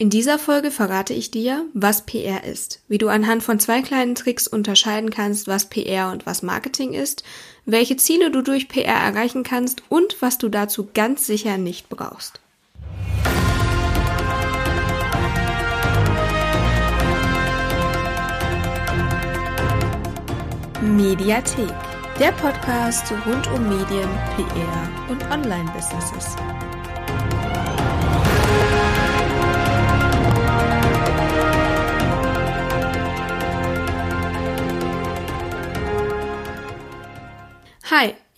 In dieser Folge verrate ich dir, was PR ist, wie du anhand von zwei kleinen Tricks unterscheiden kannst, was PR und was Marketing ist, welche Ziele du durch PR erreichen kannst und was du dazu ganz sicher nicht brauchst. Mediathek, der Podcast rund um Medien, PR und Online-Businesses.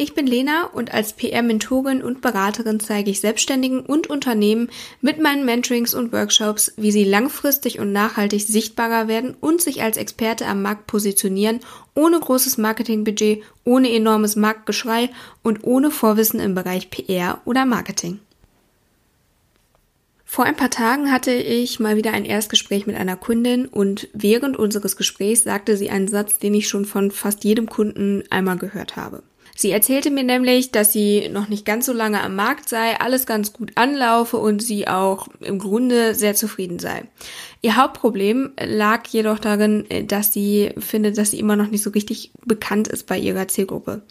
Ich bin Lena und als PR-Mentorin und Beraterin zeige ich Selbstständigen und Unternehmen mit meinen Mentorings und Workshops, wie sie langfristig und nachhaltig sichtbarer werden und sich als Experte am Markt positionieren, ohne großes Marketingbudget, ohne enormes Marktgeschrei und ohne Vorwissen im Bereich PR oder Marketing. Vor ein paar Tagen hatte ich mal wieder ein Erstgespräch mit einer Kundin und während unseres Gesprächs sagte sie einen Satz, den ich schon von fast jedem Kunden einmal gehört habe. Sie erzählte mir nämlich, dass sie noch nicht ganz so lange am Markt sei, alles ganz gut anlaufe und sie auch im Grunde sehr zufrieden sei. Ihr Hauptproblem lag jedoch darin, dass sie findet, dass sie immer noch nicht so richtig bekannt ist bei ihrer Zielgruppe.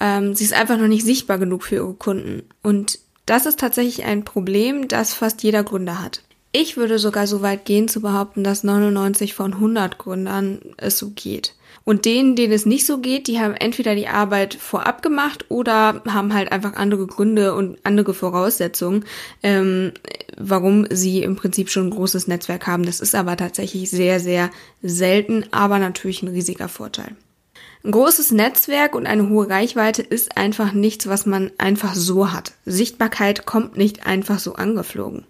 Ähm, sie ist einfach noch nicht sichtbar genug für ihre Kunden. Und das ist tatsächlich ein Problem, das fast jeder Gründer hat. Ich würde sogar so weit gehen zu behaupten, dass 99 von 100 Gründern es so geht. Und denen, denen es nicht so geht, die haben entweder die Arbeit vorab gemacht oder haben halt einfach andere Gründe und andere Voraussetzungen, ähm, warum sie im Prinzip schon ein großes Netzwerk haben. Das ist aber tatsächlich sehr, sehr selten, aber natürlich ein riesiger Vorteil. Ein großes Netzwerk und eine hohe Reichweite ist einfach nichts, was man einfach so hat. Sichtbarkeit kommt nicht einfach so angeflogen.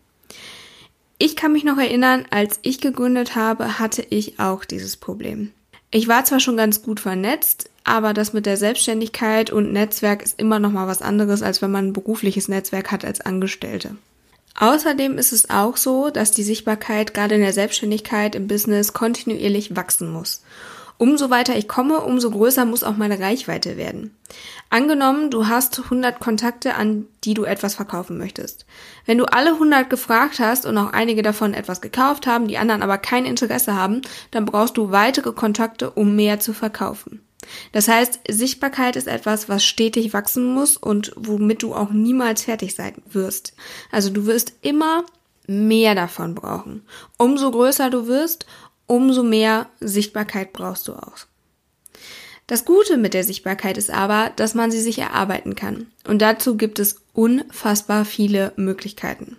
Ich kann mich noch erinnern, als ich gegründet habe, hatte ich auch dieses Problem. Ich war zwar schon ganz gut vernetzt, aber das mit der Selbstständigkeit und Netzwerk ist immer noch mal was anderes, als wenn man ein berufliches Netzwerk hat als Angestellte. Außerdem ist es auch so, dass die Sichtbarkeit gerade in der Selbstständigkeit im Business kontinuierlich wachsen muss. Umso weiter ich komme, umso größer muss auch meine Reichweite werden. Angenommen, du hast 100 Kontakte, an die du etwas verkaufen möchtest. Wenn du alle 100 gefragt hast und auch einige davon etwas gekauft haben, die anderen aber kein Interesse haben, dann brauchst du weitere Kontakte, um mehr zu verkaufen. Das heißt, Sichtbarkeit ist etwas, was stetig wachsen muss und womit du auch niemals fertig sein wirst. Also du wirst immer mehr davon brauchen. Umso größer du wirst, umso mehr Sichtbarkeit brauchst du auch. Das Gute mit der Sichtbarkeit ist aber, dass man sie sich erarbeiten kann. Und dazu gibt es unfassbar viele Möglichkeiten.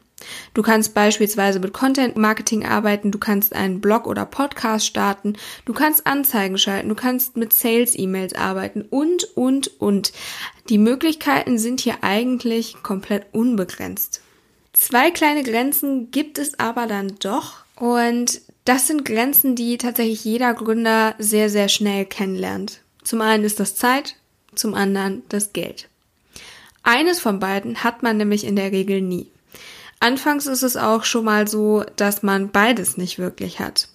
Du kannst beispielsweise mit Content Marketing arbeiten, du kannst einen Blog oder Podcast starten, du kannst Anzeigen schalten, du kannst mit Sales E-Mails arbeiten und, und, und. Die Möglichkeiten sind hier eigentlich komplett unbegrenzt. Zwei kleine Grenzen gibt es aber dann doch und das sind Grenzen, die tatsächlich jeder Gründer sehr, sehr schnell kennenlernt. Zum einen ist das Zeit, zum anderen das Geld. Eines von beiden hat man nämlich in der Regel nie. Anfangs ist es auch schon mal so, dass man beides nicht wirklich hat.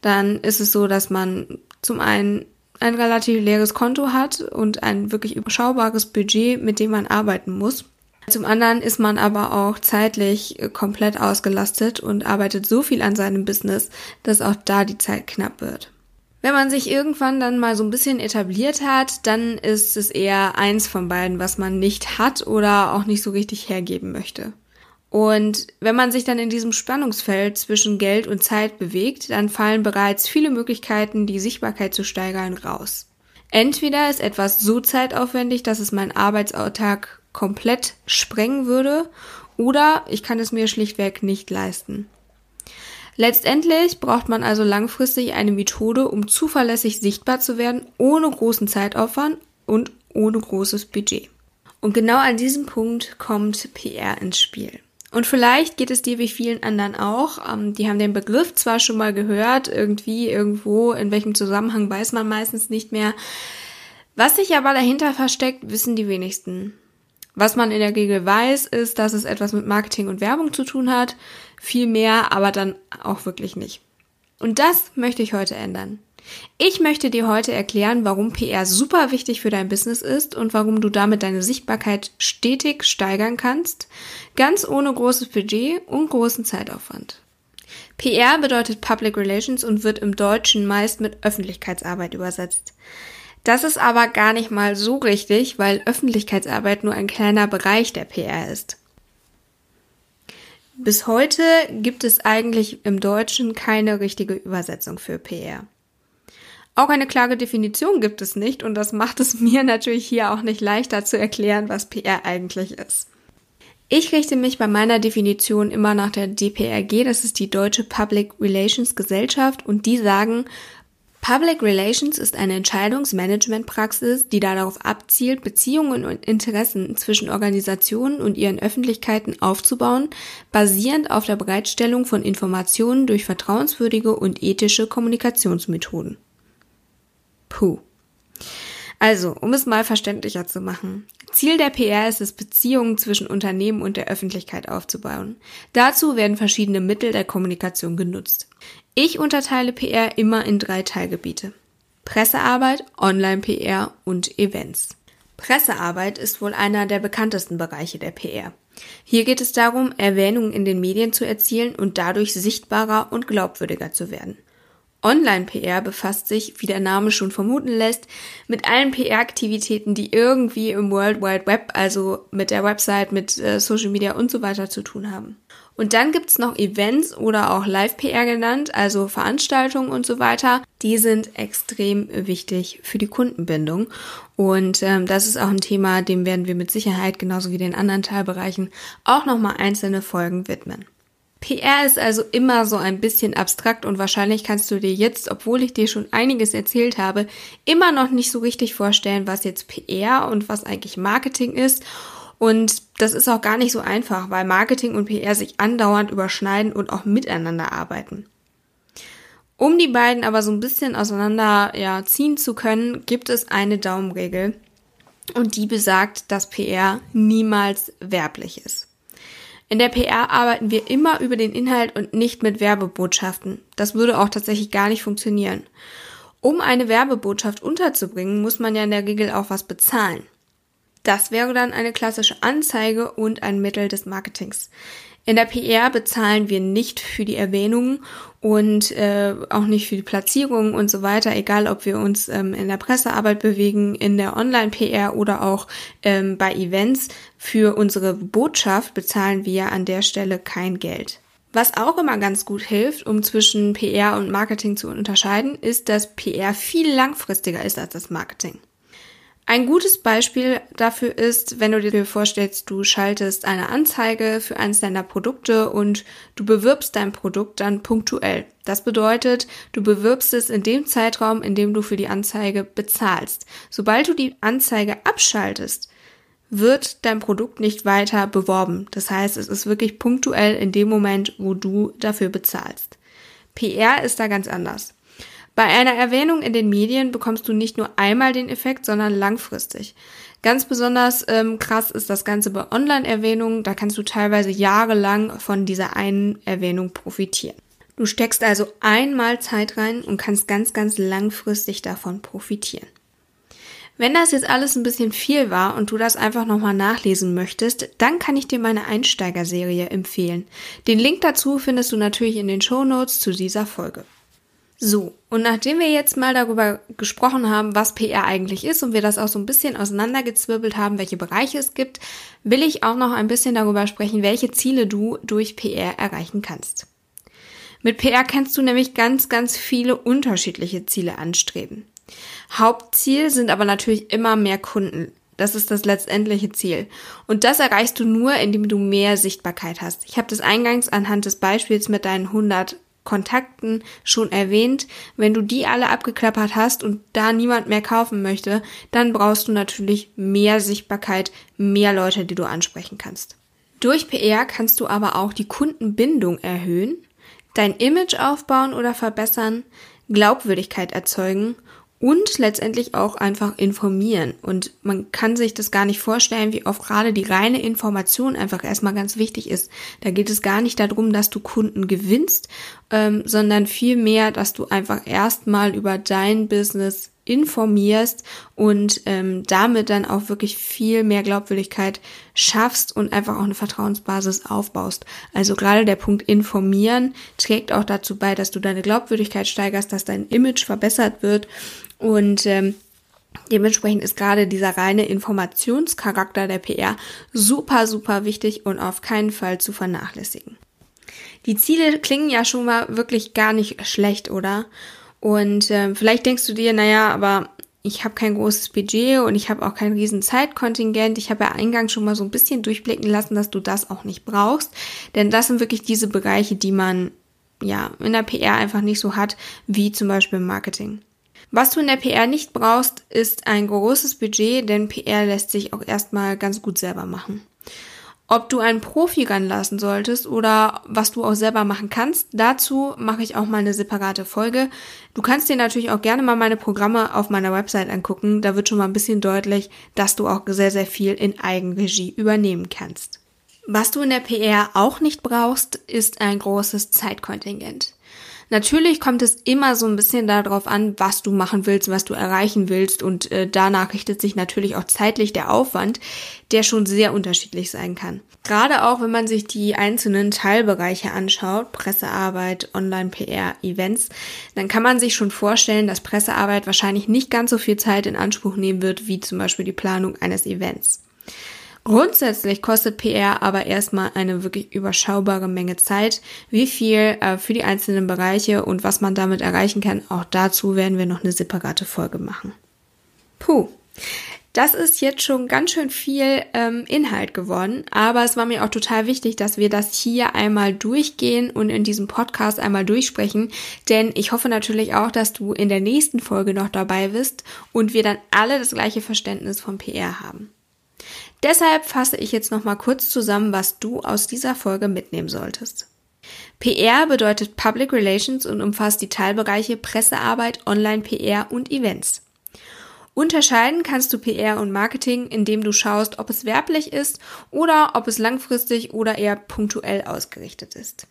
Dann ist es so, dass man zum einen ein relativ leeres Konto hat und ein wirklich überschaubares Budget, mit dem man arbeiten muss. Zum anderen ist man aber auch zeitlich komplett ausgelastet und arbeitet so viel an seinem Business, dass auch da die Zeit knapp wird. Wenn man sich irgendwann dann mal so ein bisschen etabliert hat, dann ist es eher eins von beiden, was man nicht hat oder auch nicht so richtig hergeben möchte. Und wenn man sich dann in diesem Spannungsfeld zwischen Geld und Zeit bewegt, dann fallen bereits viele Möglichkeiten, die Sichtbarkeit zu steigern, raus. Entweder ist etwas so zeitaufwendig, dass es meinen Arbeitsalltag komplett sprengen würde oder ich kann es mir schlichtweg nicht leisten. Letztendlich braucht man also langfristig eine Methode, um zuverlässig sichtbar zu werden, ohne großen Zeitaufwand und ohne großes Budget. Und genau an diesem Punkt kommt PR ins Spiel. Und vielleicht geht es dir wie vielen anderen auch. Ähm, die haben den Begriff zwar schon mal gehört, irgendwie, irgendwo, in welchem Zusammenhang weiß man meistens nicht mehr. Was sich aber dahinter versteckt, wissen die wenigsten. Was man in der Regel weiß, ist, dass es etwas mit Marketing und Werbung zu tun hat. Viel mehr, aber dann auch wirklich nicht. Und das möchte ich heute ändern. Ich möchte dir heute erklären, warum PR super wichtig für dein Business ist und warum du damit deine Sichtbarkeit stetig steigern kannst, ganz ohne großes Budget und großen Zeitaufwand. PR bedeutet Public Relations und wird im Deutschen meist mit Öffentlichkeitsarbeit übersetzt. Das ist aber gar nicht mal so richtig, weil Öffentlichkeitsarbeit nur ein kleiner Bereich der PR ist. Bis heute gibt es eigentlich im Deutschen keine richtige Übersetzung für PR. Auch eine klare Definition gibt es nicht und das macht es mir natürlich hier auch nicht leichter zu erklären, was PR eigentlich ist. Ich richte mich bei meiner Definition immer nach der DPRG, das ist die Deutsche Public Relations Gesellschaft und die sagen, Public Relations ist eine Entscheidungsmanagementpraxis, die darauf abzielt, Beziehungen und Interessen zwischen Organisationen und ihren Öffentlichkeiten aufzubauen, basierend auf der Bereitstellung von Informationen durch vertrauenswürdige und ethische Kommunikationsmethoden. Puh. Also, um es mal verständlicher zu machen. Ziel der PR ist es, Beziehungen zwischen Unternehmen und der Öffentlichkeit aufzubauen. Dazu werden verschiedene Mittel der Kommunikation genutzt. Ich unterteile PR immer in drei Teilgebiete. Pressearbeit, Online-PR und Events. Pressearbeit ist wohl einer der bekanntesten Bereiche der PR. Hier geht es darum, Erwähnungen in den Medien zu erzielen und dadurch sichtbarer und glaubwürdiger zu werden. Online-PR befasst sich, wie der Name schon vermuten lässt, mit allen PR-Aktivitäten, die irgendwie im World Wide Web, also mit der Website, mit äh, Social Media und so weiter zu tun haben. Und dann gibt's noch Events oder auch Live-PR genannt, also Veranstaltungen und so weiter. Die sind extrem wichtig für die Kundenbindung. Und ähm, das ist auch ein Thema, dem werden wir mit Sicherheit genauso wie den anderen Teilbereichen auch nochmal einzelne Folgen widmen. PR ist also immer so ein bisschen abstrakt und wahrscheinlich kannst du dir jetzt, obwohl ich dir schon einiges erzählt habe, immer noch nicht so richtig vorstellen, was jetzt PR und was eigentlich Marketing ist und das ist auch gar nicht so einfach, weil Marketing und PR sich andauernd überschneiden und auch miteinander arbeiten. Um die beiden aber so ein bisschen auseinander ja, ziehen zu können, gibt es eine Daumenregel. Und die besagt, dass PR niemals werblich ist. In der PR arbeiten wir immer über den Inhalt und nicht mit Werbebotschaften. Das würde auch tatsächlich gar nicht funktionieren. Um eine Werbebotschaft unterzubringen, muss man ja in der Regel auch was bezahlen. Das wäre dann eine klassische Anzeige und ein Mittel des Marketings. In der PR bezahlen wir nicht für die Erwähnungen und äh, auch nicht für die Platzierungen und so weiter, egal ob wir uns ähm, in der Pressearbeit bewegen, in der Online-PR oder auch ähm, bei Events. Für unsere Botschaft bezahlen wir an der Stelle kein Geld. Was auch immer ganz gut hilft, um zwischen PR und Marketing zu unterscheiden, ist, dass PR viel langfristiger ist als das Marketing. Ein gutes Beispiel dafür ist, wenn du dir vorstellst, du schaltest eine Anzeige für eines deiner Produkte und du bewirbst dein Produkt dann punktuell. Das bedeutet, du bewirbst es in dem Zeitraum, in dem du für die Anzeige bezahlst. Sobald du die Anzeige abschaltest, wird dein Produkt nicht weiter beworben. Das heißt, es ist wirklich punktuell in dem Moment, wo du dafür bezahlst. PR ist da ganz anders. Bei einer Erwähnung in den Medien bekommst du nicht nur einmal den Effekt, sondern langfristig. Ganz besonders ähm, krass ist das Ganze bei Online-Erwähnungen. Da kannst du teilweise jahrelang von dieser einen Erwähnung profitieren. Du steckst also einmal Zeit rein und kannst ganz, ganz langfristig davon profitieren. Wenn das jetzt alles ein bisschen viel war und du das einfach nochmal nachlesen möchtest, dann kann ich dir meine Einsteigerserie empfehlen. Den Link dazu findest du natürlich in den Show Notes zu dieser Folge. So, und nachdem wir jetzt mal darüber gesprochen haben, was PR eigentlich ist und wir das auch so ein bisschen auseinandergezwirbelt haben, welche Bereiche es gibt, will ich auch noch ein bisschen darüber sprechen, welche Ziele du durch PR erreichen kannst. Mit PR kannst du nämlich ganz, ganz viele unterschiedliche Ziele anstreben. Hauptziel sind aber natürlich immer mehr Kunden. Das ist das letztendliche Ziel. Und das erreichst du nur, indem du mehr Sichtbarkeit hast. Ich habe das eingangs anhand des Beispiels mit deinen 100 Kontakten schon erwähnt. Wenn du die alle abgeklappert hast und da niemand mehr kaufen möchte, dann brauchst du natürlich mehr Sichtbarkeit, mehr Leute, die du ansprechen kannst. Durch PR kannst du aber auch die Kundenbindung erhöhen, dein Image aufbauen oder verbessern, Glaubwürdigkeit erzeugen und letztendlich auch einfach informieren. Und man kann sich das gar nicht vorstellen, wie oft gerade die reine Information einfach erstmal ganz wichtig ist. Da geht es gar nicht darum, dass du Kunden gewinnst, ähm, sondern vielmehr, dass du einfach erstmal über dein Business informierst und ähm, damit dann auch wirklich viel mehr Glaubwürdigkeit schaffst und einfach auch eine Vertrauensbasis aufbaust. Also gerade der Punkt informieren trägt auch dazu bei, dass du deine Glaubwürdigkeit steigerst, dass dein Image verbessert wird und ähm, Dementsprechend ist gerade dieser reine Informationscharakter der PR super, super wichtig und auf keinen Fall zu vernachlässigen. Die Ziele klingen ja schon mal wirklich gar nicht schlecht, oder? Und äh, vielleicht denkst du dir, naja, aber ich habe kein großes Budget und ich habe auch kein riesen Zeitkontingent. Ich habe ja eingangs schon mal so ein bisschen durchblicken lassen, dass du das auch nicht brauchst. Denn das sind wirklich diese Bereiche, die man ja in der PR einfach nicht so hat, wie zum Beispiel im Marketing. Was du in der PR nicht brauchst, ist ein großes Budget, denn PR lässt sich auch erstmal ganz gut selber machen. Ob du einen Profi ranlassen solltest oder was du auch selber machen kannst, dazu mache ich auch mal eine separate Folge. Du kannst dir natürlich auch gerne mal meine Programme auf meiner Website angucken. Da wird schon mal ein bisschen deutlich, dass du auch sehr, sehr viel in Eigenregie übernehmen kannst. Was du in der PR auch nicht brauchst, ist ein großes Zeitkontingent. Natürlich kommt es immer so ein bisschen darauf an, was du machen willst, was du erreichen willst und äh, danach richtet sich natürlich auch zeitlich der Aufwand, der schon sehr unterschiedlich sein kann. Gerade auch, wenn man sich die einzelnen Teilbereiche anschaut, Pressearbeit, Online-PR, Events, dann kann man sich schon vorstellen, dass Pressearbeit wahrscheinlich nicht ganz so viel Zeit in Anspruch nehmen wird, wie zum Beispiel die Planung eines Events. Grundsätzlich kostet PR aber erstmal eine wirklich überschaubare Menge Zeit. Wie viel äh, für die einzelnen Bereiche und was man damit erreichen kann, auch dazu werden wir noch eine separate Folge machen. Puh. Das ist jetzt schon ganz schön viel ähm, Inhalt geworden, aber es war mir auch total wichtig, dass wir das hier einmal durchgehen und in diesem Podcast einmal durchsprechen, denn ich hoffe natürlich auch, dass du in der nächsten Folge noch dabei bist und wir dann alle das gleiche Verständnis von PR haben. Deshalb fasse ich jetzt nochmal kurz zusammen, was du aus dieser Folge mitnehmen solltest. PR bedeutet Public Relations und umfasst die Teilbereiche Pressearbeit, Online-PR und Events. Unterscheiden kannst du PR und Marketing, indem du schaust, ob es werblich ist oder ob es langfristig oder eher punktuell ausgerichtet ist.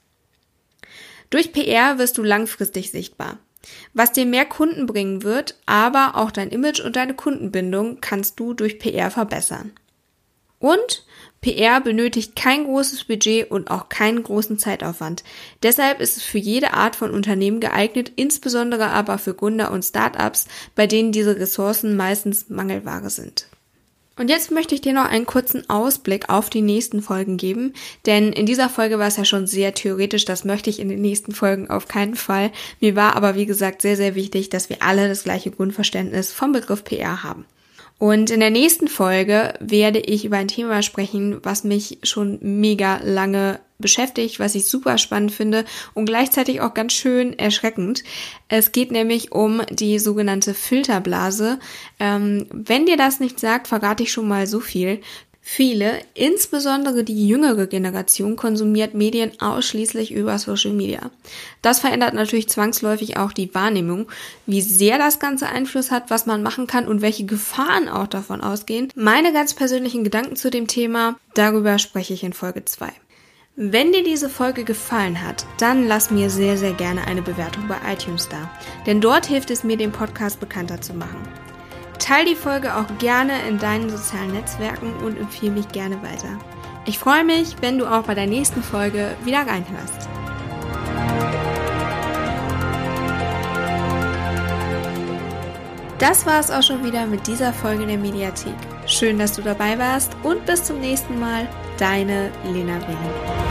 Durch PR wirst du langfristig sichtbar. Was dir mehr Kunden bringen wird, aber auch dein Image und deine Kundenbindung kannst du durch PR verbessern. Und PR benötigt kein großes Budget und auch keinen großen Zeitaufwand. Deshalb ist es für jede Art von Unternehmen geeignet, insbesondere aber für Gründer und Startups, bei denen diese Ressourcen meistens Mangelware sind. Und jetzt möchte ich dir noch einen kurzen Ausblick auf die nächsten Folgen geben, denn in dieser Folge war es ja schon sehr theoretisch, das möchte ich in den nächsten Folgen auf keinen Fall. Mir war aber wie gesagt sehr, sehr wichtig, dass wir alle das gleiche Grundverständnis vom Begriff PR haben. Und in der nächsten Folge werde ich über ein Thema sprechen, was mich schon mega lange beschäftigt, was ich super spannend finde und gleichzeitig auch ganz schön erschreckend. Es geht nämlich um die sogenannte Filterblase. Ähm, wenn dir das nicht sagt, verrate ich schon mal so viel. Viele, insbesondere die jüngere Generation, konsumiert Medien ausschließlich über Social Media. Das verändert natürlich zwangsläufig auch die Wahrnehmung, wie sehr das Ganze Einfluss hat, was man machen kann und welche Gefahren auch davon ausgehen. Meine ganz persönlichen Gedanken zu dem Thema, darüber spreche ich in Folge 2. Wenn dir diese Folge gefallen hat, dann lass mir sehr, sehr gerne eine Bewertung bei iTunes da. Denn dort hilft es mir, den Podcast bekannter zu machen. Teil die Folge auch gerne in deinen sozialen Netzwerken und empfehle mich gerne weiter. Ich freue mich, wenn du auch bei der nächsten Folge wieder reinhörst. Das war es auch schon wieder mit dieser Folge der Mediathek. Schön, dass du dabei warst und bis zum nächsten Mal. Deine Lena Willing.